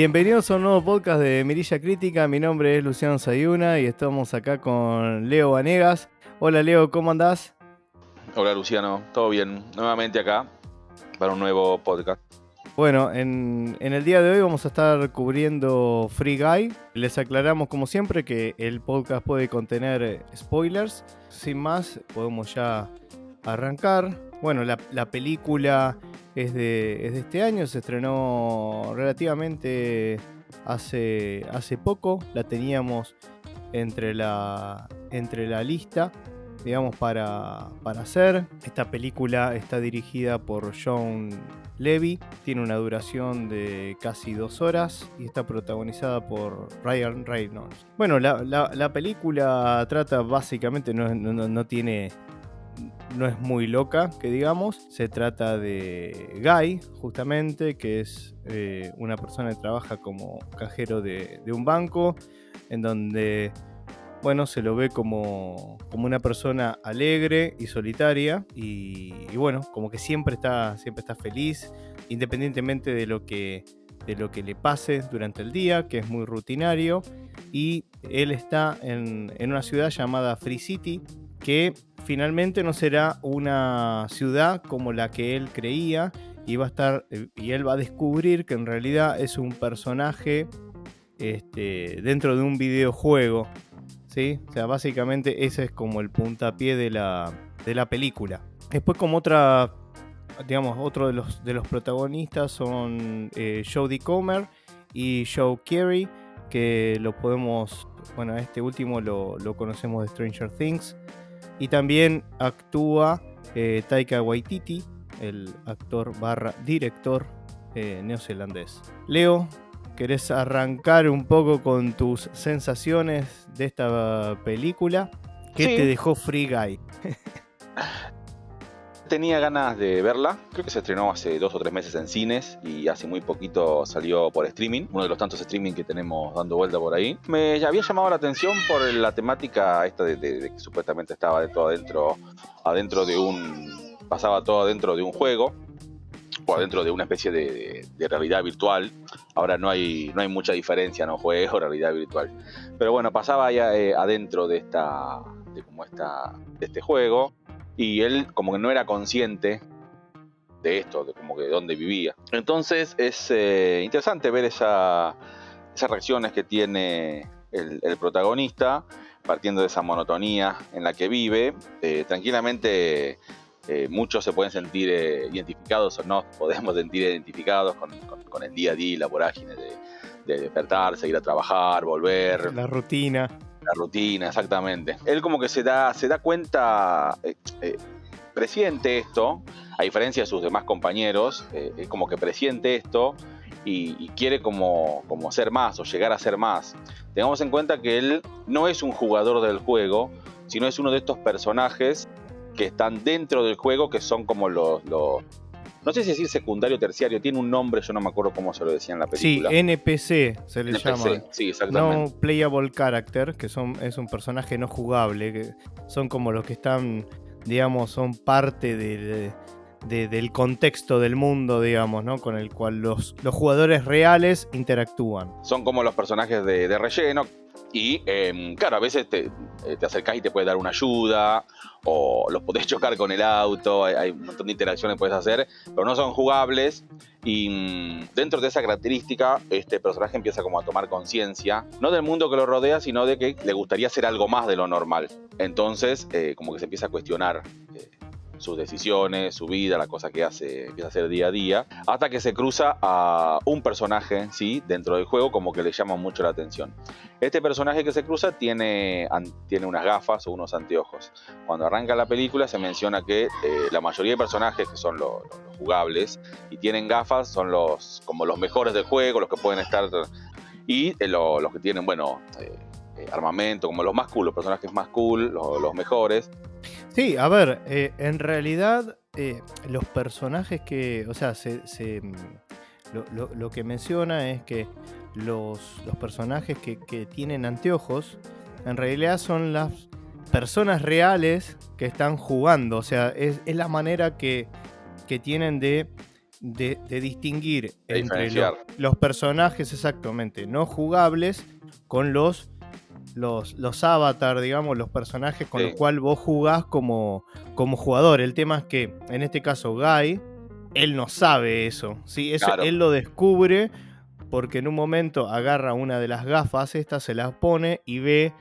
Bienvenidos a un nuevo podcast de Mirilla Crítica. Mi nombre es Luciano Sayuna y estamos acá con Leo Vanegas. Hola Leo, ¿cómo andás? Hola Luciano, todo bien. Nuevamente acá para un nuevo podcast. Bueno, en, en, el día de hoy vamos a estar cubriendo Free Guy. Les aclaramos como siempre que el podcast puede contener spoilers. Sin más, podemos ya arrancar. Bueno, la, la película es de, es de, este año, se estrenó relativamente hace, hace poco, la teníamos entre la, entre la lista, digamos, para, para hacer. Esta película está dirigida por John Levy, tiene una duración de casi dos horas y está protagonizada por Ryan Reynolds. Bueno, la, la, la película trata básicamente, no, no, no tiene no es muy loca, que digamos. Se trata de Guy, justamente, que es eh, una persona que trabaja como cajero de, un banco, en donde, bueno, se lo ve como, como una persona alegre y solitaria, y, y, bueno, como que siempre está, siempre está feliz, independientemente de lo que de lo que le pase durante el día, que es muy rutinario, y él está en, en una ciudad llamada Free City, que finalmente no será una ciudad como la que él creía y va a estar y él va a descubrir que en realidad es un personaje este, dentro de un videojuego. ¿sí? O sea, básicamente ese es como el puntapié de la, de la película. Después como otra, digamos, otro de los, de los protagonistas son eh, Jodie Comer y Joe Carey, que lo podemos, bueno, este último lo, lo conocemos de Stranger Things. Y también actúa eh, Taika Waititi, el actor barra director eh, neozelandés. Leo, ¿querés arrancar un poco con tus sensaciones de esta película? ¿Qué Sí. te dejó Free Guy? Tenía ganas de verla, creo que se estrenó hace dos o tres meses en cines y hace muy poquito salió por streaming, uno de los tantos streaming que tenemos dando vuelta por ahí. Me había llamado la atención por la temática esta de, que supuestamente estaba de todo adentro, adentro de un... pasaba todo adentro de un juego o adentro de una especie de realidad virtual. Ahora no hay, no hay mucha diferencia, no juego, realidad virtual. Pero bueno, pasaba ya eh, adentro de esta, de como esta, de este juego y él como que no era consciente de esto, de como que de dónde vivía. Entonces es eh, interesante ver esa, esas reacciones que tiene el, protagonista, partiendo de esa monotonía en la que vive. Eh, tranquilamente eh, muchos se pueden sentir identificados o no, podemos sentir identificados con, con- el día a día la vorágine de, de despertarse, ir a trabajar, volver, La rutina. La rutina, exactamente. Él como que se da, se da cuenta, eh, eh, presiente esto, a diferencia de sus demás compañeros, eh, como que presiente esto y, quiere como, como ser más o llegar a ser más. Tengamos en cuenta que él no es un jugador del juego, sino es uno de estos personajes que están dentro del juego, que son como los no sé si decir secundario o terciario, tiene un nombre, yo no me acuerdo cómo se lo decía en la Sí, película. NPC se le NPC, llama. Sí, exactamente. No playable character, que son, es un personaje no jugable, que son como los que están, digamos, son parte de- de- del contexto del mundo, digamos, ¿no? Con el cual los, los jugadores reales interactúan. son como los personajes de, de relleno. Y em, claro, a veces te, eh, te acercás y te puede dar una ayuda, o los podés chocar con el auto, hay, un montón de interacciones que puedes hacer, pero no son jugables. Y mm, dentro de esa característica, este personaje empieza como a tomar conciencia, no del mundo que lo rodea, sino de que le gustaría hacer algo más de lo normal. Entonces, eh, como que se empieza a cuestionar sus decisiones, su vida, la cosa que hace, empieza a hacer día a día, hasta que se cruza a un personaje, ¿sí? Dentro del juego, como que le llama mucho la atención. Este personaje que se cruza tiene, tiene unas gafas o unos anteojos. Cuando arranca la película se menciona que eh, la mayoría de personajes que son lo- lo- los jugables y tienen gafas son los como los mejores del juego, los que pueden estar y eh, lo- los que tienen, bueno, eh, eh, armamento, como los más cool, los personajes más cool, lo- los mejores. Sí, a ver, eh, en realidad eh, los personajes que, o sea, se, se, mm, lo, lo- lo que menciona es que los, los personajes que, que tienen anteojos en realidad son las personas reales que están jugando, o sea, es, es la manera que, que tienen de de, de distinguir De entre diferenciar. lo- los personajes exactamente no jugables con los los, los avatar, digamos, los personajes con Sí. los cuales vos jugás como, como jugador. El tema es que, en este caso, Guy, él no sabe eso. ¿sí? eso Claro. Él lo descubre porque en un momento agarra una de las gafas, estas se las pone y ve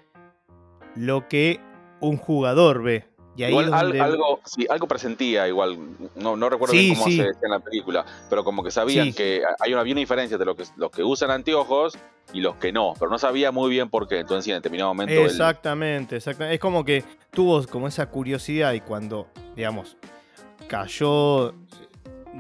lo que un jugador ve. Y ahí Igual es al- donde- algo, sí, algo presentía igual, no, no recuerdo Sí, bien cómo sí. se decía en la película, pero como que sabían que hay una, había una diferencia entre los que, los que usan anteojos y los que no, pero no sabía muy bien por qué. Entonces, en determinado momento. él- Exactamente, exactamente. Es como que tuvo como esa curiosidad y cuando, digamos, cayó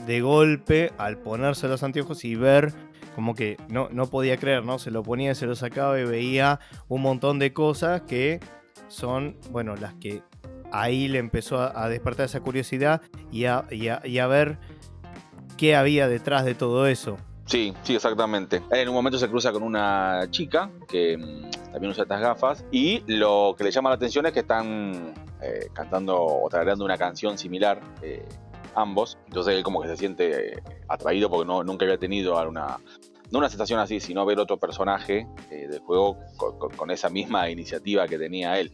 de golpe al ponerse los anteojos y ver como que no, no podía creer, ¿no? Se lo ponía, se lo sacaba y veía un montón de cosas que son, bueno, las que ahí le empezó a, despertar esa curiosidad y a, ver qué había detrás de todo eso. Sí, sí, exactamente. En un momento se cruza con una chica que mm, también usa estas gafas y lo que le llama la atención es que están eh, cantando o tarareando una canción similar eh, ambos. Entonces él como que se siente eh, atraído porque no, nunca había tenido una, no una sensación así, sino ver otro personaje eh, del juego con esa misma iniciativa que tenía él.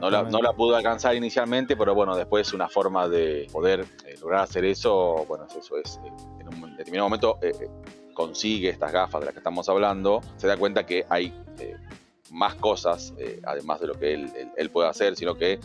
No la, pudo alcanzar inicialmente, pero bueno, después una forma de poder eh, lograr hacer eso, bueno, eso es, eh, en un determinado momento eh, eh, consigue estas gafas de las que estamos hablando, se da cuenta que hay más cosas, además de lo que él, él- él puede hacer, sino que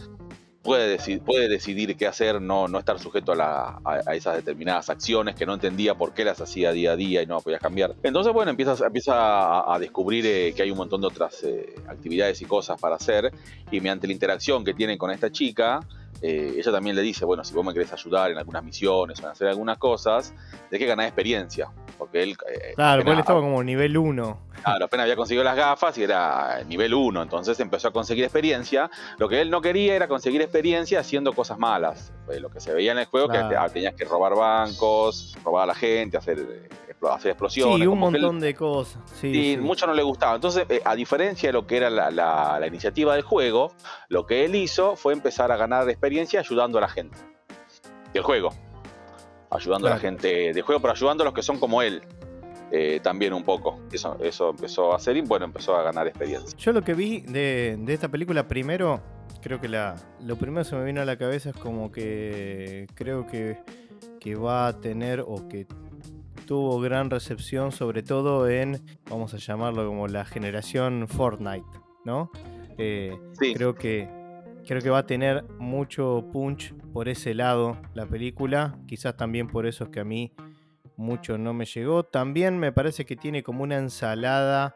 puede, deci- puede decidir qué hacer, no, no estar sujeto a, la- a- esas determinadas acciones que no entendía por qué las hacía día a día y no podía cambiar. Entonces, bueno, empieza, empieza a, a descubrir eh, que hay un montón de otras eh, actividades y cosas para hacer y mediante la interacción que tiene con esta chica, eh, ella también le dice, bueno, si vos me querés ayudar en algunas misiones o en hacer algunas cosas, de que ganar experiencia. Porque él, eh, Claro, porque él estaba como nivel 1. Claro, apenas había conseguido las gafas y era nivel 1, entonces empezó a conseguir experiencia. Lo que él no quería era conseguir experiencia haciendo cosas malas. Lo que se veía en el juego, Claro. que te- tenías que robar bancos, robar a la gente, hacer, eh, hacer explosiones. Sí, un él- montón de cosas. Sí, y sí. mucho no le gustaba. Entonces, eh, a diferencia de lo que era la, la- la iniciativa del juego, lo que él hizo fue empezar a ganar experiencia ayudando a la gente del juego. Ayudando a la gente del juego, pero ayudando a los que son como él. eh, también un poco. Eso, eso empezó a hacer y bueno, empezó a ganar experiencia. Yo lo que vi de, de esta película primero, creo que la, lo primero que se me vino a la cabeza es como que creo que, que va a tener o que tuvo gran recepción, sobre todo en, vamos a llamarlo como la generación Fortnite, ¿no? Eh, Sí, creo que creo que va a tener mucho punch por ese lado la película quizás también por eso es que a mí mucho no me llegó. También me parece que tiene como una ensalada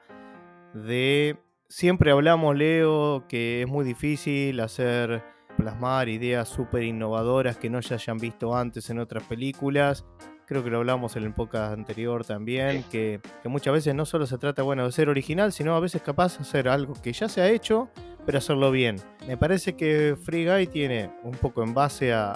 de siempre hablamos Leo que es muy difícil hacer plasmar ideas súper innovadoras que no se hayan visto antes en otras películas creo que lo hablamos en el podcast anterior también, que, que muchas veces no solo se trata, bueno, de ser original, sino a veces capaz de hacer algo que ya se ha hecho, pero hacerlo bien. Me parece que Free Guy tiene un poco en base a,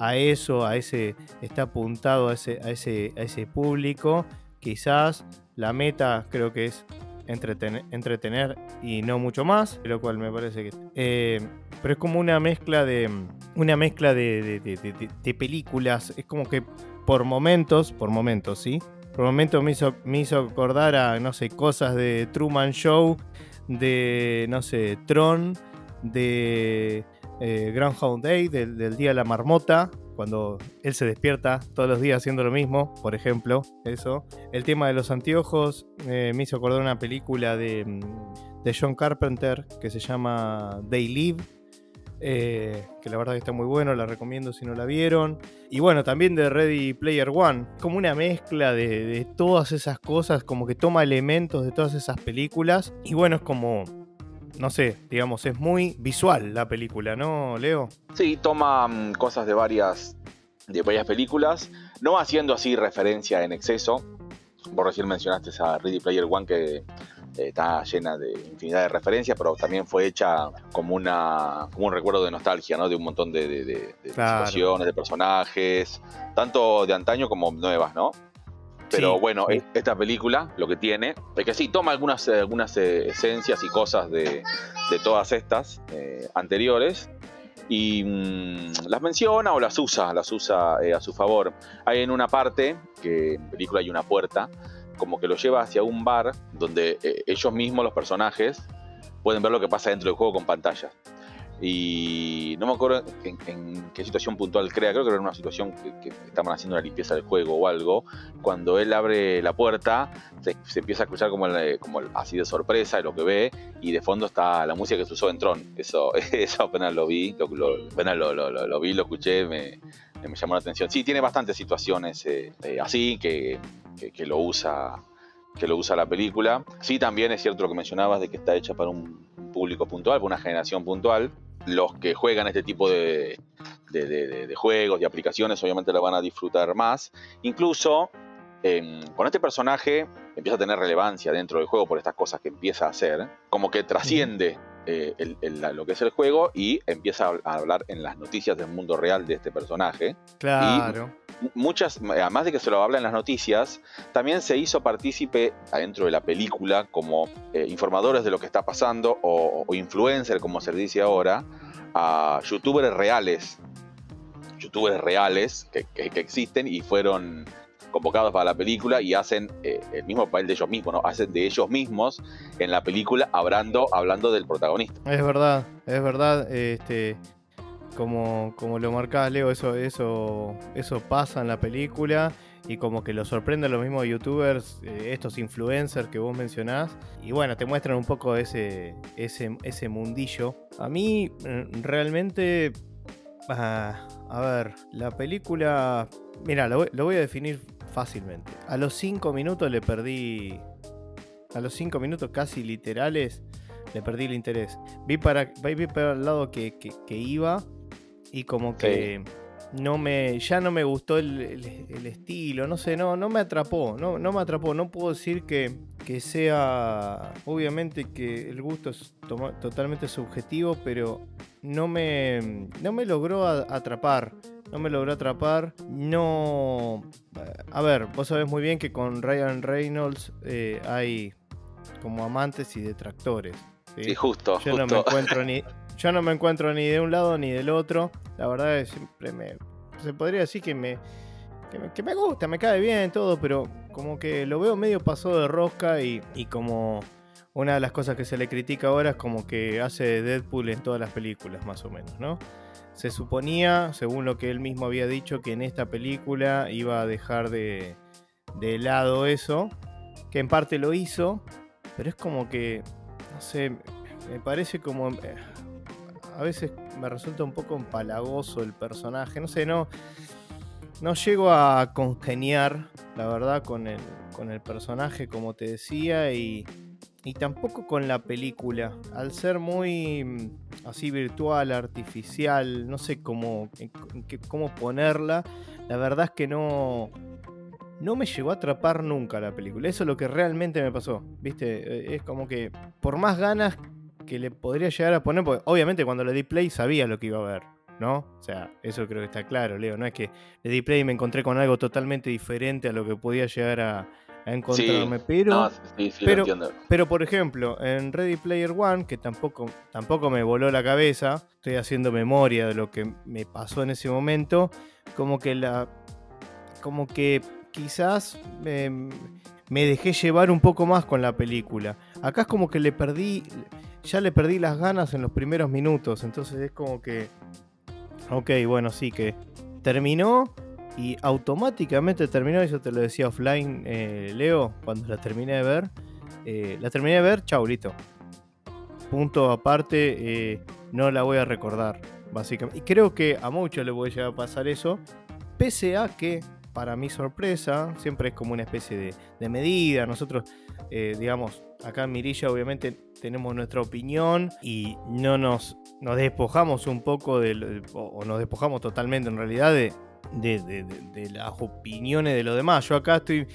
a eso, a ese, está apuntado a ese, a ese, a ese público. Quizás la meta creo que es entretener, entretener y no mucho más, lo cual me parece que... eh, pero es como una mezcla de... Una mezcla de, de- de- de- de- de películas. Es como que por momentos, por momentos, ¿sí? Por momentos me hizo, me hizo acordar a, no sé, cosas de Truman Show, de, no sé, Tron, de eh, Groundhog Day, del, del Día de la Marmota, cuando él se despierta todos los días haciendo lo mismo, por ejemplo, eso. El tema de los anteojos eh, me hizo acordar una película de, mm, de John Carpenter que se llama They Live, eh, que la verdad que está muy bueno, la recomiendo si no la vieron. Y bueno, también de Ready Player One, como una mezcla de, de todas esas cosas, como que toma elementos de todas esas películas. Y bueno, es como, no sé, digamos, es muy visual la película, ¿no, Leo? Sí, toma mm, cosas de varias, de varias películas, no haciendo así referencia en exceso. Vos recién mencionaste esa Ready Player One que está llena de infinidad de referencias, pero también fue hecha como, una, como un recuerdo de nostalgia, ¿no? De un montón de, de- de- de Claro. situaciones, de personajes, tanto de antaño como nuevas, ¿no? Pero Sí, bueno, sí. esta película lo que tiene es que sí, toma algunas, eh, algunas eh, esencias y cosas de, de todas estas eh, anteriores, y mm, las menciona o las usa, las usa eh, a su favor. Hay en una parte, que en película hay una puerta, como que lo lleva hacia un bar donde eh, ellos mismos, los personajes, pueden ver lo que pasa dentro del juego con pantallas. Y no me acuerdo en, qué situación puntual crea, creo que era una situación que, estaban haciendo una limpieza del juego o algo. Cuando él abre la puerta, se, empieza a escuchar como, como así de sorpresa lo que ve, y de fondo está la música que se usó en Tron. Eso, eso apenas lo vi, lo, apenas lo, vi, lo escuché, me, me, llamó la atención. Sí, tiene bastantes situaciones eh, eh, así que, que, lo usa que lo usa la película. Sí, también es cierto lo que mencionabas de que está hecha para un público puntual, para una generación puntual los que juegan este tipo de, juegos y aplicaciones obviamente la van a disfrutar más. Incluso em, con este personaje empieza a tener relevancia dentro del juego por estas cosas que empieza a hacer, como que trasciende eh, lo que es el juego y empieza a hablar en las noticias del mundo real de este personaje. Claro. muchas, además de que se lo habla en las noticias, también se hizo partícipe adentro de la película como eh, informadores de lo que está pasando o, o influencer, como se dice ahora, a youtubers reales. Youtubers reales que existen y fueron convocados para la película y hacen eh, el mismo papel de ellos mismos, ¿no? Hacen de ellos mismos en la película hablando, hablando del protagonista. Es verdad, es verdad, este, como, como lo marcás, Leo, eso, eso, eso pasa en la película y como que lo sorprenden los mismos youtubers, eh, estos influencers que vos mencionás, y bueno, te muestran un poco ese, ese, ese mundillo. A mí mm, realmente, ah, a ver, la película, mira, lo voy a definir fácilmente. A los 5 minutos le perdí. A los 5 minutos casi literales le perdí el interés. Vi para, vi para el lado que, iba y como que no me, ya no me gustó el, estilo, no sé, no, no me atrapó, no, no me atrapó. No puedo decir que, que sea, obviamente que el gusto es totalmente subjetivo, pero no me, no me logró atrapar no me logró atrapar. No. A ver, vos sabés muy bien que con Ryan Reynolds eh, hay como amantes y detractores. ¿sí? justo. Yo no me encuentro ni. Yo no me encuentro ni de un lado ni del otro. La verdad es siempre me. Se podría decir que me, que me. gusta, me cae bien todo, pero como que lo veo medio pasado de rosca y, y como. Una de las cosas que se le critica ahora es como que hace Deadpool en todas las películas, más o menos, ¿no? Se suponía, según lo que él mismo había dicho, que en esta película iba a dejar de, de lado eso, que en parte lo hizo, pero es como que, no sé, me parece como... Eh, a veces me resulta un poco empalagoso el personaje, no sé, no, no llego a congeniar, la verdad, con el, con el personaje, como te decía, y, y tampoco con la película. Al ser muy así virtual, artificial, no sé cómo, cómo ponerla, la verdad es que no, no me llegó a atrapar nunca la película. Eso es lo que realmente me pasó. ¿Viste? Eh, es como que por más ganas que le podría llegar a poner, porque obviamente cuando le di play sabía lo que iba a ver. ¿No? O sea, eso creo que está claro, Leo. No es que le di play y me encontré con algo totalmente diferente a lo que podía llegar a, encontrarme. pero, pero, pero, por ejemplo, en Ready Player One, que tampoco, tampoco me voló la cabeza, estoy haciendo memoria de lo que me pasó en ese momento, como que la. como que quizás me, dejé llevar un poco más con la película. Acá es como que le perdí. Ya le perdí las ganas en los primeros minutos. Entonces es como que. Ok, bueno, sí, que terminó y automáticamente terminó, eso te lo decía offline eh, Leo, cuando la terminé de ver. Eh, la terminé de ver, chau, listo. Punto aparte, eh, no la voy a recordar, básicamente. Y creo que a muchos les voy a llegar a pasar eso, pese a que, para mi sorpresa, siempre es como una especie de, medida. Nosotros, digamos, acá en Mirilla obviamente tenemos nuestra opinión y no nos, nos despojamos un poco de, o nos despojamos totalmente en realidad de, de, las opiniones de los demás. Yo acá estoy,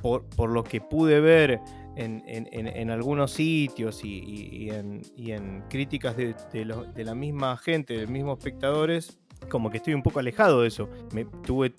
por, lo que pude ver en, algunos sitios y, en, críticas de, la misma gente, de los mismos espectadores, como que estoy un poco alejado de eso. Me tuve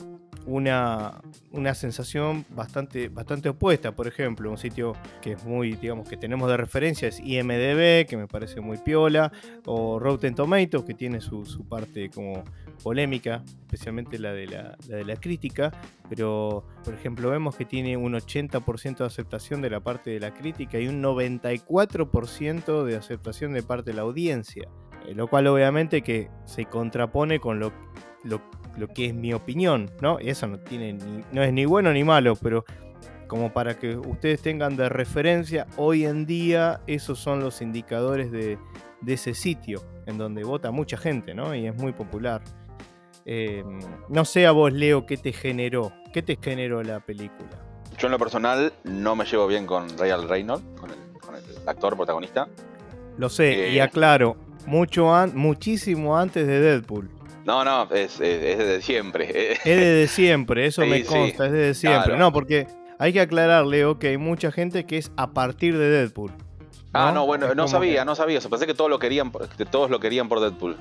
una, una sensación bastante, bastante opuesta. Por ejemplo, un sitio que es muy, digamos, que tenemos de referencia es IMDB, que me parece muy piola, o Rotten Tomatoes, que tiene su, su parte como polémica, especialmente la de la, de la crítica, pero por ejemplo vemos que tiene un 80% de aceptación de la parte de la crítica y un 94% de aceptación de parte de la audiencia, eh, lo cual obviamente que se contrapone con lo, lo, lo que es mi opinión, ¿no? Y eso no, tiene ni- no es ni bueno ni malo, pero como para que ustedes tengan de referencia, hoy en día esos son los indicadores de, de ese sitio, en donde vota mucha gente, ¿no? Y es muy popular. Eh, no sé a vos, Leo, qué te generó, qué te generó la película. Yo en lo personal no me llevo bien con Ryan Reynolds, con el, con el actor protagonista. Lo sé, y Eh. aclaro, mucho an- muchísimo antes de Deadpool. No, no, es, es, es desde siempre. Es desde siempre, eso Sí, me sí. consta, es desde siempre. Claro. No, porque hay que aclarar, Leo, que hay mucha gente que es a partir de Deadpool. ah, no, bueno, Es no sabía, que- no sabía eso. Pensé que todos lo querían, que todos lo querían por Deadpool.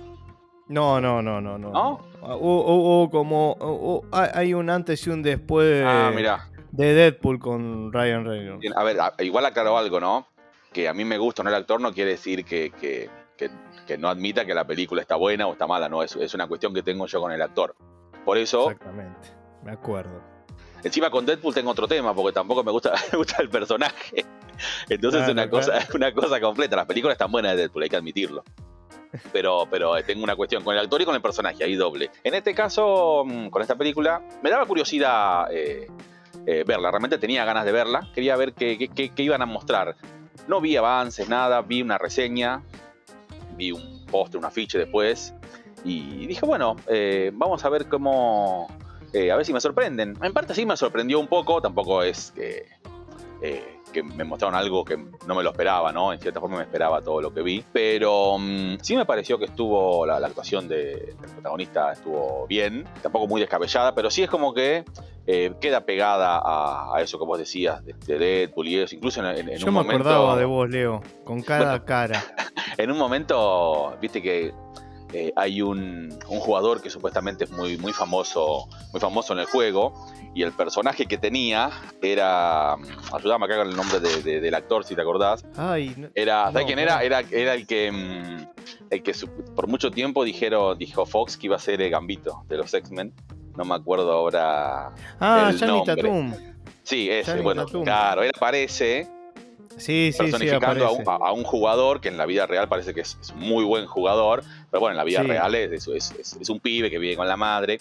No, no, no, no, no. ¿No? Ah, hubo como. hay- un antes y un después de, Ah, de Deadpool con Ryan Reynolds. A ver, igual aclaro algo, ¿no? Que a mí me gusta o no el actor no quiere decir que, que, que- que no admita que la película está buena o está mala, no, es, es una cuestión que tengo yo con el actor. Por eso, Exactamente, me acuerdo. encima con Deadpool tengo otro tema, porque tampoco me gusta, me gusta el personaje. Entonces es Claro, una cosa, es una cosa completa. Las películas están buenas de Deadpool, hay que admitirlo. Pero, pero eh, tengo una cuestión con el actor y con el personaje, ahí doble. En este caso, mm, con esta película, me daba curiosidad eh, eh, verla. Realmente tenía ganas de verla. Quería ver qué, qué- iban a mostrar. No vi avances, nada. Vi una reseña. Vi un póster, un afiche después. Y dije, bueno, vamos a ver cómo... a ver si me sorprenden. En parte sí me sorprendió un poco. Tampoco es que... que me mostraron algo que no me lo esperaba, ¿no? En cierta forma me esperaba todo lo que vi. Pero mm, sí me pareció que estuvo, la, la actuación de- del protagonista estuvo bien. Tampoco muy descabellada, pero sí es como que eh, queda pegada a, a eso que vos decías, de, de Deadpool y eso. Incluso en, en- en Yo un me momento... acordaba de vos, Leo, con cada Bueno. cara. En un momento, viste que eh, hay un, un jugador que supuestamente es muy, muy famoso, muy famoso en el juego, y el personaje que tenía era, ayúdame acá con el nombre de- de- del actor si te acordás, Ay, no- era, ¿sabes No, quién era? Era, era el que, mm, el que por mucho tiempo dijeron, dijo Fox que iba a ser el Gambito de los X-Men. No me acuerdo ahora. ah, el nombre. Tatum. Sí, ese, bueno, Tatum. claro, él aparece Sí, sí, sí, personificando a, un, a- un jugador que en la vida real parece que es, es muy buen jugador, pero bueno, en la vida Sí. real es, es, es- es un pibe que vive con la madre.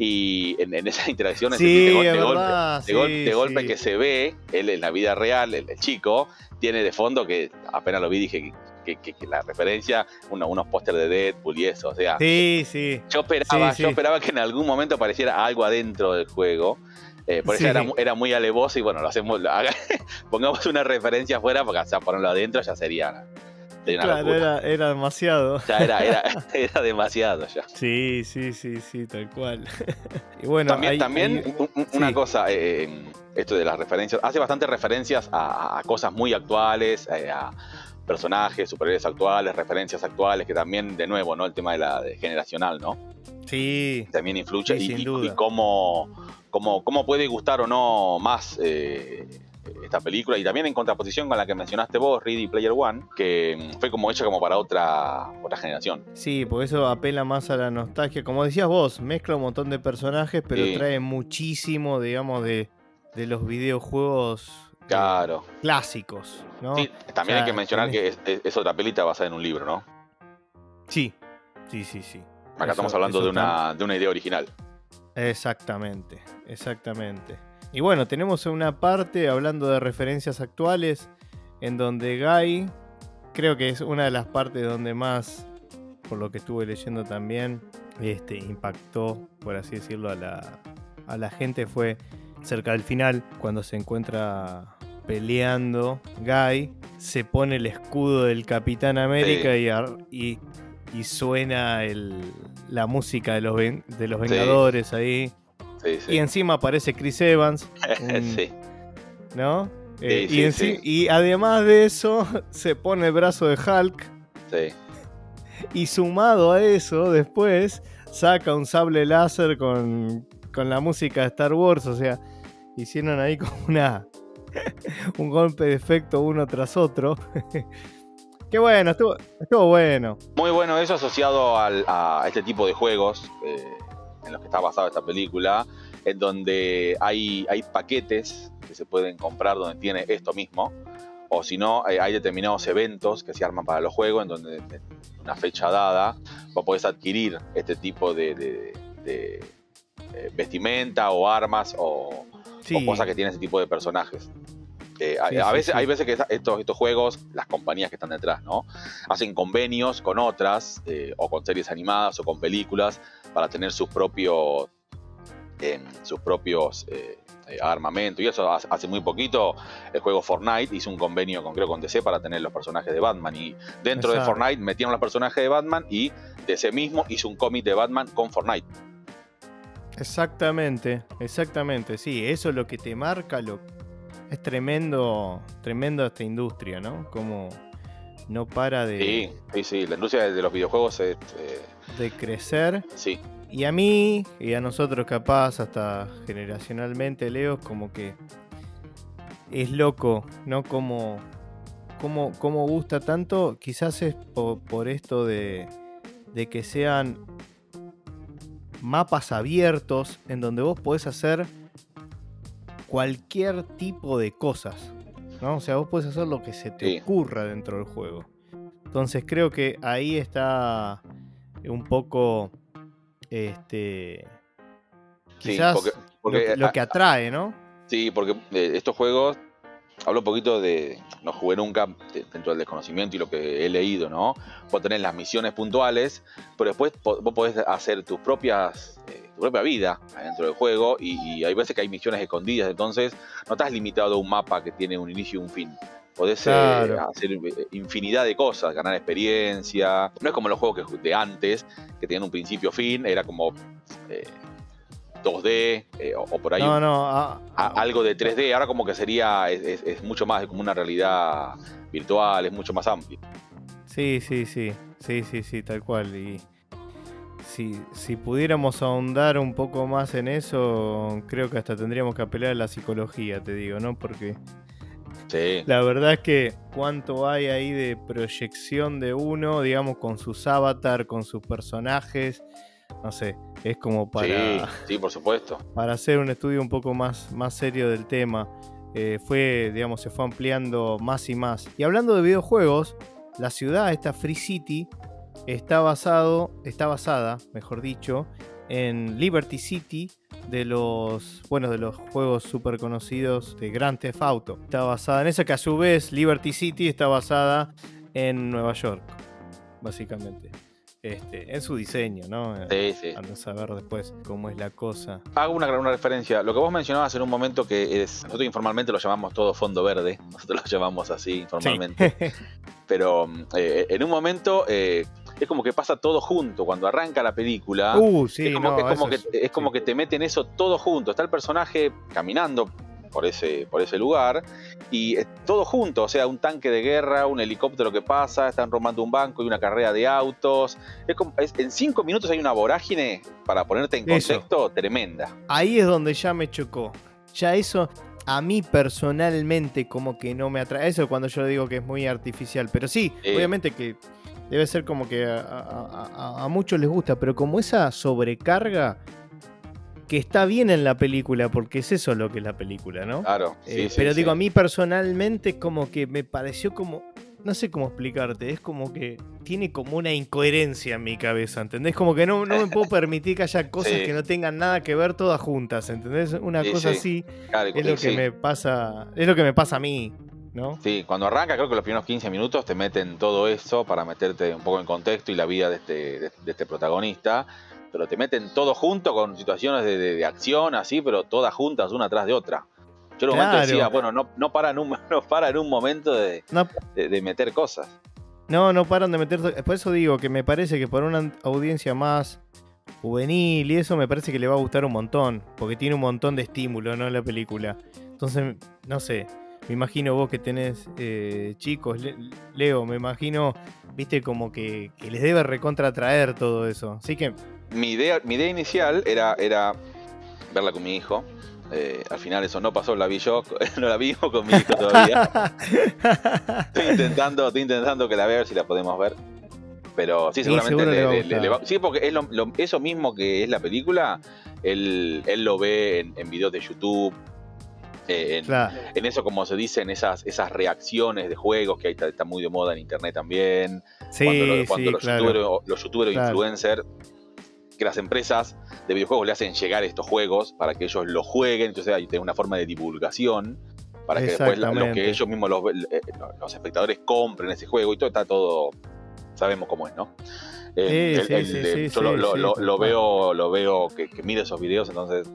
Y en, en esas interacciones Sí, de, de golpe, de, de golpe que se ve, él en la vida real, el, el chico, tiene de fondo que apenas lo vi dije que, que- que la referencia, uno- unos pósteres de Deadpool y eso, o sea, Sí, sí. yo esperaba, yo esperaba que en algún momento apareciera algo adentro del juego. Eh, por eso Sí. era, era muy alevoso y bueno, lo hacemos, lo haga- pongamos una referencia afuera porque o sea, ponerlo adentro ya sería, sería una Claro, era, era demasiado. Ya era, era, era demasiado ya. Sí, sí, sí, sí, tal cual. y bueno, también hay- también hay- un- un- una cosa, eh, esto de las referencias, hace bastantes referencias a, a cosas muy actuales, eh, a personajes, superhéroes actuales, referencias actuales, que también, de nuevo, ¿no? El tema de la de generacional, ¿no? Sí, también influye Sí, y, sin y- duda. y cómo, cómo, cómo puede gustar o no más eh, esta película y también en contraposición con la que mencionaste vos, Ready Player One, que mm, fue como hecha como para otra, otra generación. sí, por eso apela más a la nostalgia. Como decías vos, mezcla un montón de personajes, pero Sí. trae muchísimo, digamos, de, de los videojuegos eh, Claro. clásicos, ¿no? Sí, también o hay que mencionar que es, es- es otra pelita basada en un libro, ¿no? Sí, sí, sí, sí. Acá Eso- estamos hablando de una, de una idea original. Exactamente, exactamente. Y bueno, tenemos una parte hablando de referencias actuales en donde Guy, creo que es una de las partes donde más, por lo que estuve leyendo también, este, impactó, por así decirlo, a la, a la gente fue cerca del final, cuando se encuentra peleando Guy, se pone el escudo del Capitán América y, y, y suena el- la música de los, ven- de los Sí. Vengadores ahí. Sí. Y encima aparece Chris Evans, un-. ¿no? Eh, Sí, y, y además de eso, se pone el brazo de Hulk sí. y sumado a eso, después saca un sable láser con, con la música de Star Wars, o sea, hicieron ahí como una un golpe de efecto uno tras otro. Qué bueno, estuvo, bueno. Muy bueno eso asociado a este tipo de juegos eh, en los que está basada esta película, en donde hay, hay paquetes que se pueden comprar donde tiene esto mismo, o si no, hay, hay determinados eventos que se arman para los juegos, en donde en una fecha dada vos podés adquirir este tipo de, de- de, eh, vestimenta o armas o, Sí, o cosas que tienen ese tipo de personajes. Eh, a, Sí, a sí, veces. Hay veces que estos, estos juegos, las compañías que están detrás, ¿no? Hacen convenios con otras, eh, o con series animadas, o con películas, para tener sus propios, em, sus propios eh, eh, armamentos. Y eso hace, muy poquito, el juego Fortnite hizo un convenio con, creo, con DC para tener los personajes de Batman. Y dentro de. Fortnite metieron los personajes de Batman y DC mismo hizo un cómic de Batman con Fortnite. Exactamente, exactamente, sí, eso es lo que te marca, lo es tremendo, tremendo esta industria, ¿no? Como no para de, Sí, sí, sí. La industria de los videojuegos es... eh, de crecer. sí, Y a mí, y a nosotros capaz, hasta generacionalmente, Leo, como que es loco, ¿no? Como, como, como gusta tanto, quizás es po- por, esto de, de que sean mapas abiertos en donde vos podés hacer cualquier tipo de cosas, ¿no? O sea, vos podés hacer lo que se te Sí. ocurra dentro del juego. Entonces creo que ahí está un poco este sí, quizás porque, porque, lo, que, lo que atrae, ¿no? Sí, porque eh, estos juegos, hablo un poquito de, no jugué nunca de- dentro del desconocimiento y lo que he leído, ¿no? Vos tenés las misiones puntuales, pero después vos podés hacer tus propias, eh, tu propia vida dentro del juego y, y hay veces que hay misiones escondidas, entonces no estás limitado a un mapa que tiene un inicio y un fin. Podés eh, hacer eh, infinidad de cosas, ganar experiencia. No es como los juegos que, de antes, que tenían un principio-fin, era como eh, 2D eh, o, o por ahí No, no, a- a- algo de 3D, ahora como que sería, es, es- es mucho más como una realidad virtual, es mucho más amplio. sí, sí, sí, sí, sí, sí, tal cual. Y si, si pudiéramos ahondar un poco más en eso, creo que hasta tendríamos que apelar a la psicología, te digo, ¿no? Porque Sí, La verdad es que cuánto hay ahí de proyección de uno, digamos, con sus avatar, con sus personajes. No sé, es como para, sí, sí, por supuesto. para hacer un estudio un poco más, más serio del tema. Eh, fue, digamos, se fue ampliando más y más. Y hablando de videojuegos, la ciudad, esta Free City, está basado, está basada, mejor dicho, en Liberty City de los, bueno, de los juegos súper conocidos de Grand Theft Auto. Está basada en esa que a su vez Liberty City está basada en Nueva York, básicamente. Este, en su diseño, ¿no? Sí, sí. A saber después cómo es la cosa. Hago una, una referencia. Lo que vos mencionabas en un momento que es, nosotros informalmente lo llamamos todo fondo verde, nosotros lo llamamos así informalmente. Pero eh, en un momento eh, es como que pasa todo junto. Cuando arranca la película, uh, sí, es como, no, es como que, es como que te meten eso todo junto. Está el personaje caminando por ese, por ese lugar y todo junto. O sea, un tanque de guerra, un helicóptero que pasa, están robando un banco y una carrera de autos. Es como, es- en cinco minutos hay una vorágine, para ponerte en Eso. contexto, tremenda. Ahí es donde ya me chocó. Ya eso a mí personalmente como que no me atrae. Eso es cuando yo digo que es muy artificial. Pero sí, obviamente que debe ser como que a, a- a- a muchos les gusta. Pero como esa sobrecarga que está bien en la película, porque es eso lo que es la película, ¿no? Claro. sí, Eh, sí, pero sí. digo, a mí personalmente como que me pareció como... No sé cómo explicarte, es como que tiene como una incoherencia en mi cabeza, ¿entendés? Como que no, no me puedo permitir que haya cosas que no tengan nada que ver todas juntas, ¿entendés? Una cosa sí. así Claro, es lo que me pasa, es lo que me pasa a mí, ¿no? Sí, cuando arranca, creo que los primeros 15 minutos te meten todo eso para meterte un poco en contexto y la vida de este, de, de este protagonista. Pero te meten todo junto con situaciones de, de- de acción, así, pero todas juntas, una tras de otra. Yo en un momento decía, bueno, no, no, para en un, no para en un momento de, No, de- de meter cosas. no, no paran de meter... Por eso digo que me parece que para una audiencia más juvenil y eso me parece que le va a gustar un montón, porque tiene un montón de estímulo, ¿no? La película. Entonces, no sé, me imagino vos que tenés eh, chicos, Le- Leo, me imagino, viste, como que, que les debe recontra traer todo eso. Así que, Mi idea, mi idea inicial era, era verla con mi hijo. Eh, al final eso no pasó, la vi yo, no la vi con mi hijo todavía. estoy intentando, estoy intentando que la vea, a ver si la podemos ver. Pero sí, seguramente le, va, Sí, porque es eso mismo que es la película, él, él lo ve en, en videos de YouTube, eh, en, eso, como se dice, en esas, esas reacciones de juegos que ahí está, muy de moda en internet también. Sí, cuando, los, youtubers, los youtubers influencers, que las empresas de videojuegos le hacen llegar estos juegos para que ellos los jueguen, entonces hay una forma de divulgación para que después lo, que ellos mismos los, eh, los, espectadores compren ese juego y todo está todo sabemos cómo es, ¿no? yo lo, veo, lo veo que, que mire esos videos, entonces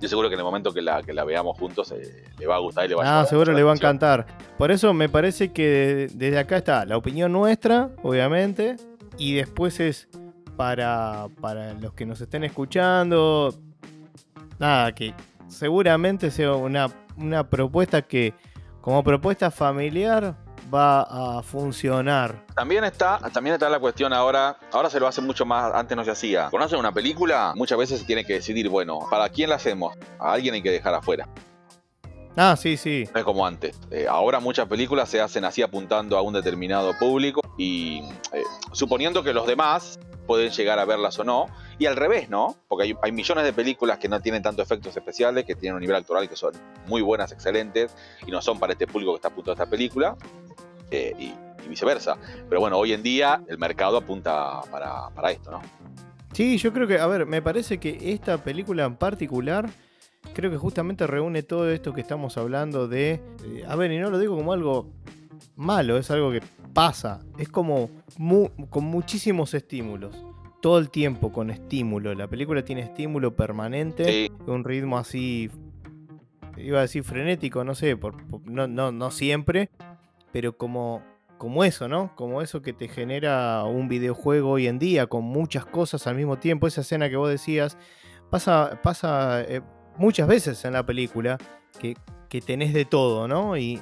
yo seguro que en el momento que la, que la veamos juntos eh, le va a gustar y le va a Ah, seguro le va a encantar. Por eso me parece que desde acá está la opinión nuestra, obviamente, y después es para, para los que nos estén escuchando, nada, que seguramente sea una, una propuesta que como propuesta familiar va a funcionar. También está, también está la cuestión ahora, ahora se lo hace mucho más, antes no se hacía. Cuando hacen una película, muchas veces se tiene que decidir, bueno, ¿para quién la hacemos? A alguien hay que dejar afuera. Ah, sí, sí. No es como antes. Eh, ahora muchas películas se hacen así apuntando a un determinado público y eh, suponiendo que los demás pueden llegar a verlas o no. Y al revés, ¿no? Porque hay, hay, millones de películas que no tienen tanto efectos especiales, que tienen un nivel actoral que son muy buenas, excelentes, y no son para este público que está apuntado a esta película. Eh, y, viceversa. Pero bueno, hoy en día el mercado apunta para, esto, ¿no? Sí, yo creo que, a ver, me parece que esta película en particular creo que justamente reúne todo esto que estamos hablando de... Eh, a ver, y no lo digo como algo malo, es algo que pasa. Es como con muchísimos estímulos. Todo el tiempo con estímulo. La película tiene estímulo permanente. Un ritmo así... Iba a decir frenético, no sé, no, no, no siempre, pero como, como eso, ¿no? Como eso que te genera un videojuego hoy en día, con muchas cosas al mismo tiempo. Esa escena que vos decías, pasa, pasa eh, muchas veces en la película que, tenés de todo, ¿no? Y,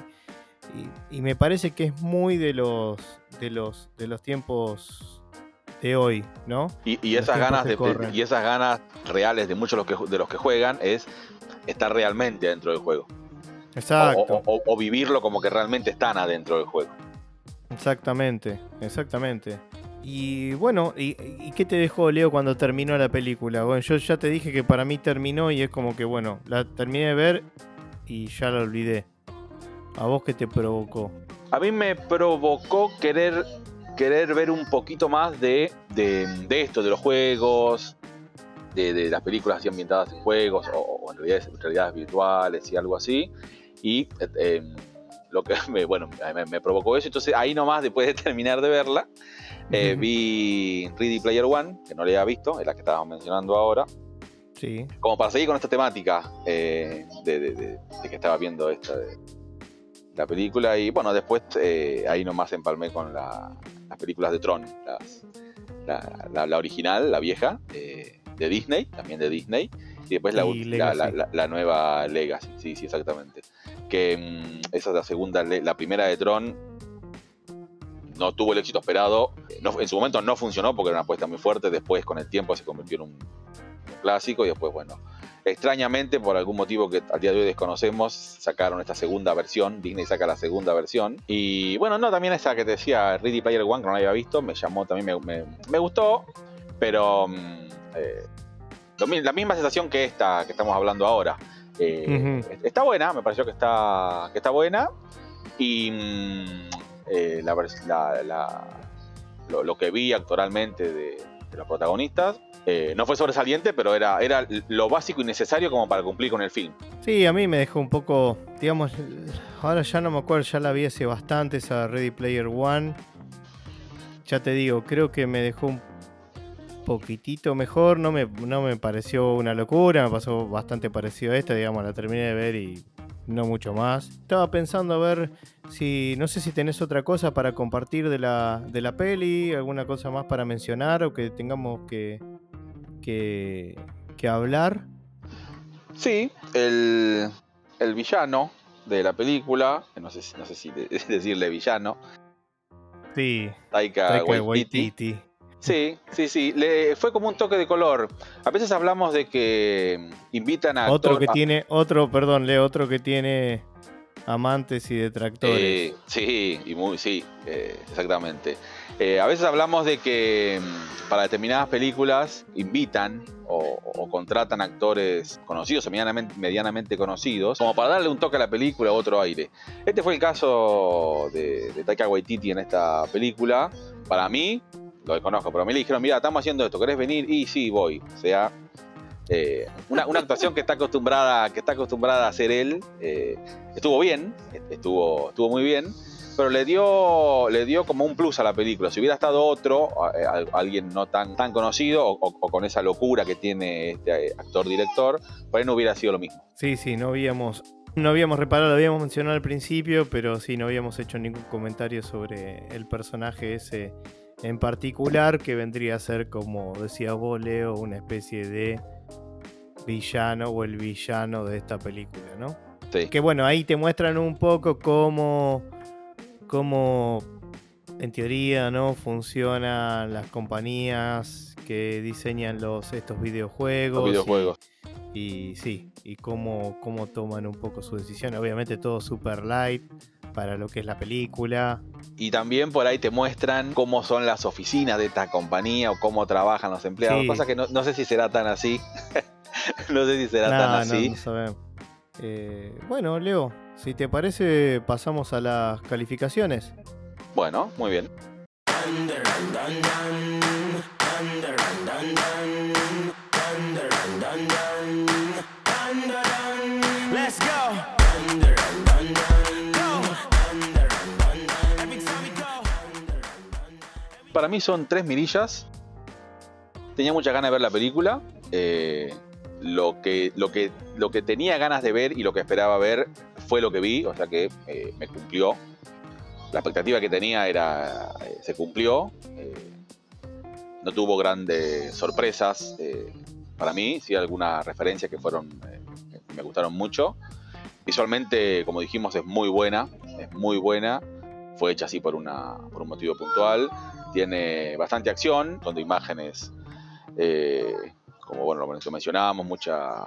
y, me parece que es muy de los, de los, de los tiempos de hoy, ¿no? Y, esas ganas de, y esas ganas reales de muchos de los que, de los que juegan es estar realmente dentro del juego. Exacto. O, vivirlo como que realmente están adentro del juego. Exactamente, exactamente. Y bueno, ¿y, qué te dejó Leo cuando terminó la película? Bueno, yo ya te dije que para mí terminó y es como que, bueno, la terminé de ver y ya la olvidé. ¿A vos qué te provocó? A mí me provocó querer, querer ver un poquito más de, de, esto, de los juegos, de, las películas así ambientadas en juegos o, en realidades virtuales y algo así y eh, lo que me, bueno, me, provocó eso. Entonces ahí nomás, después de terminar de verla, eh, vi Ready Player One, que no le había visto, es la que estábamos mencionando ahora. Sí. Como para seguir con esta temática eh, de, que estaba viendo esta la película. Y bueno, después ahí nomás empalmé con las películas de Tron, la, original, la vieja, de Disney, también de Disney. Y después la, la, nueva Legacy, sí, sí, exactamente que mm, esa es la segunda, la primera de Tron no tuvo el éxito esperado. en su momento no funcionó porque era una apuesta muy fuerte. Después, con el tiempo, se convirtió en un, clásico. Y después, bueno, extrañamente, por algún motivo que al día de hoy desconocemos, sacaron esta segunda versión. Disney saca la segunda versión. Y bueno, no, también esa que te decía, Ready Player One, que no la había visto, me llamó, también me, gustó. Pero mm, eh, la misma sensación que esta que estamos hablando ahora. Eh, está buena, me pareció que está, que está buena. Y mm, eh, lo, que vi actualmente de, los protagonistas eh, no fue sobresaliente, pero era, era lo básico y necesario como para cumplir con el film. Sí, a mí me dejó un poco, digamos, ahora ya no me acuerdo, ya la vi hace bastante esa Ready Player One. Ya te digo, creo que me dejó un poquitito mejor, no me, no me pareció una locura, me pasó bastante parecido a esta, digamos, la terminé de ver y no mucho más. Estaba pensando a ver si, no sé si tenés otra cosa para compartir de la, de la peli, alguna cosa más para mencionar o que tengamos que, que, hablar. Sí, el, el, villano de la película, no sé, no sé si decirle villano. Sí, Taika, Waititi Sí, sí, sí. Le, fue como un toque de color. A veces hablamos de que invitan a. Otro que tiene, otro, perdón, Leo, otro que tiene amantes y detractores. Eh, sí, y muy, sí, eh, exactamente. Eh, a veces hablamos de que mm, para determinadas películas invitan o, contratan actores conocidos o medianamente, conocidos, como para darle un toque a la película, otro aire. Este fue el caso de, de Taika Waititi en esta película. Para mí, lo desconozco, pero le dijeron, mira, estamos haciendo esto, ¿querés venir? Y sí, voy. O sea, eh, una, actuación que está acostumbrada, que está acostumbrada a hacer él, eh, estuvo bien, estuvo, estuvo muy bien, pero le dio, le dio como un plus a la película. Si hubiera estado otro, alguien no tan, tan conocido o, con esa locura que tiene este actor-director, por ahí no hubiera sido lo mismo. Sí, sí, no habíamos, no habíamos reparado, lo habíamos mencionado al principio, pero sí, no habíamos hecho ningún comentario sobre el personaje ese en particular, que vendría a ser, como decía vos, Leo, una especie de villano o el villano de esta película, ¿no? Sí. Que bueno, ahí te muestran un poco cómo, cómo en teoría, ¿no? Funcionan las compañías que diseñan los, estos videojuegos. Los videojuegos. Y, sí, y cómo, cómo toman un poco su decisión. Obviamente todo super light para lo que es la película. Y también por ahí te muestran cómo son las oficinas de esta compañía o cómo trabajan los empleados. Que pasa que no, sé si será tan así. no sé si será tan así. Eh, bueno, Leo, si te parece, pasamos a las calificaciones. Bueno, muy bien. para mí son tres mirillas. Tenía mucha ganas de ver la película. Eh, lo, que, lo, que, lo que tenía ganas de ver y lo que esperaba ver fue lo que vi, o sea que eh, me cumplió. La expectativa que tenía era eh, se cumplió. no tuvo grandes sorpresas para mí, sí algunas referencias que fueron me gustaron mucho. Visualmente, como dijimos, es muy buena, es muy buena. Fue hecha así por, una, por un motivo puntual tiene bastante acción, de imágenes, eh, como bueno, lo mencionábamos, mucha,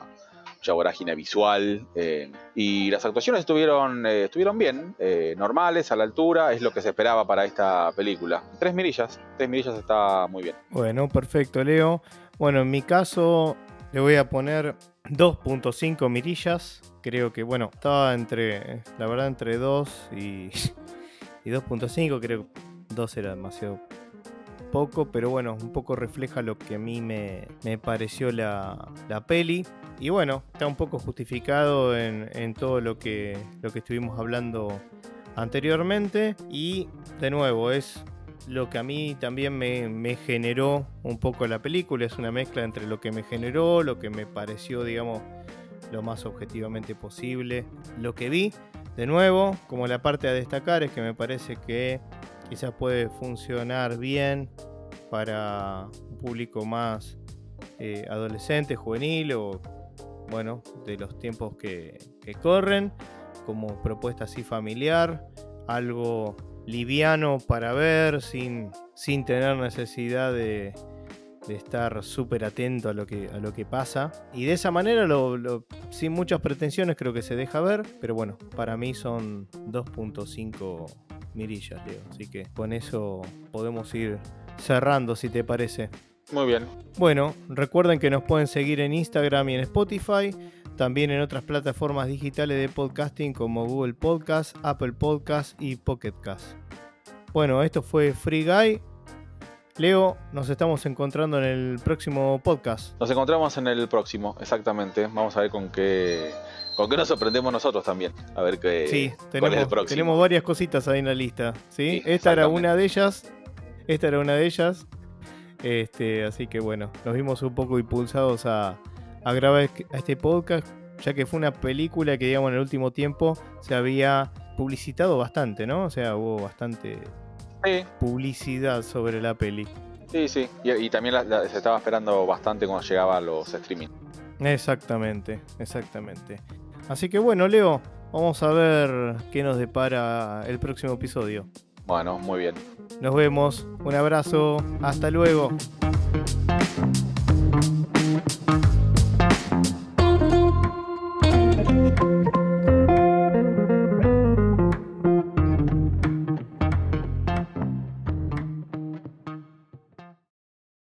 mucha vorágine visual. Eh, y las actuaciones estuvieron, eh, estuvieron bien, normales, a la altura, es lo que se esperaba para esta película. Tres mirillas, tres mirillas está muy bien. Bueno, perfecto, Leo. Bueno, en mi caso le voy a poner 2.5 mirillas. Creo que, bueno, estaba entre, la verdad, entre 2 y, y 2.5. Creo que 2 era demasiado poco, pero bueno, un poco refleja lo que a mí me, pareció la, peli. Y bueno, está un poco justificado en, todo lo que, lo que estuvimos hablando anteriormente. Y de nuevo, es lo que a mí también me, me, generó un poco la película. Es una mezcla entre lo que me generó, lo que me pareció, digamos, lo más objetivamente posible, lo que vi. De nuevo, como la parte a destacar es que me parece que quizás puede funcionar bien para un público más eh, adolescente, juvenil o bueno, de los tiempos que, corren, como propuesta así familiar, algo liviano para ver sin, sin tener necesidad de, estar súper atento a lo, que, a lo que pasa. Y de esa manera, sin muchas pretensiones, creo que se deja ver. Pero bueno, para mí son 2.5 mirillas, Leo. Así que con eso podemos ir cerrando, si te parece. Muy bien. Bueno, recuerden que nos pueden seguir en Instagram y en Spotify, también en otras plataformas digitales de podcasting como Google Podcast, Apple Podcast y Pocket Cast. Bueno, esto fue Free Guy. Leo, nos estamos encontrando en el próximo podcast. Nos encontramos en el próximo, exactamente. Vamos a ver con qué ¿Con qué nos sorprendemos nosotros también? A ver qué. Sí, tenemos, tenemos varias cositas ahí en la lista. ¿sí? Esta era una de ellas. Esta era una de ellas. Este, así que bueno, nos vimos un poco impulsados a, grabar a este podcast, ya que fue una película que, digamos, en el último tiempo se había publicitado bastante, ¿no? O sea, hubo bastante publicidad sobre la peli. Sí, sí, y, también se estaba esperando bastante cuando llegaba a los streaming. Exactamente, exactamente. Así que bueno, Leo, vamos a ver qué nos depara el próximo episodio. Bueno, muy bien. Nos vemos. Un abrazo. Hasta luego.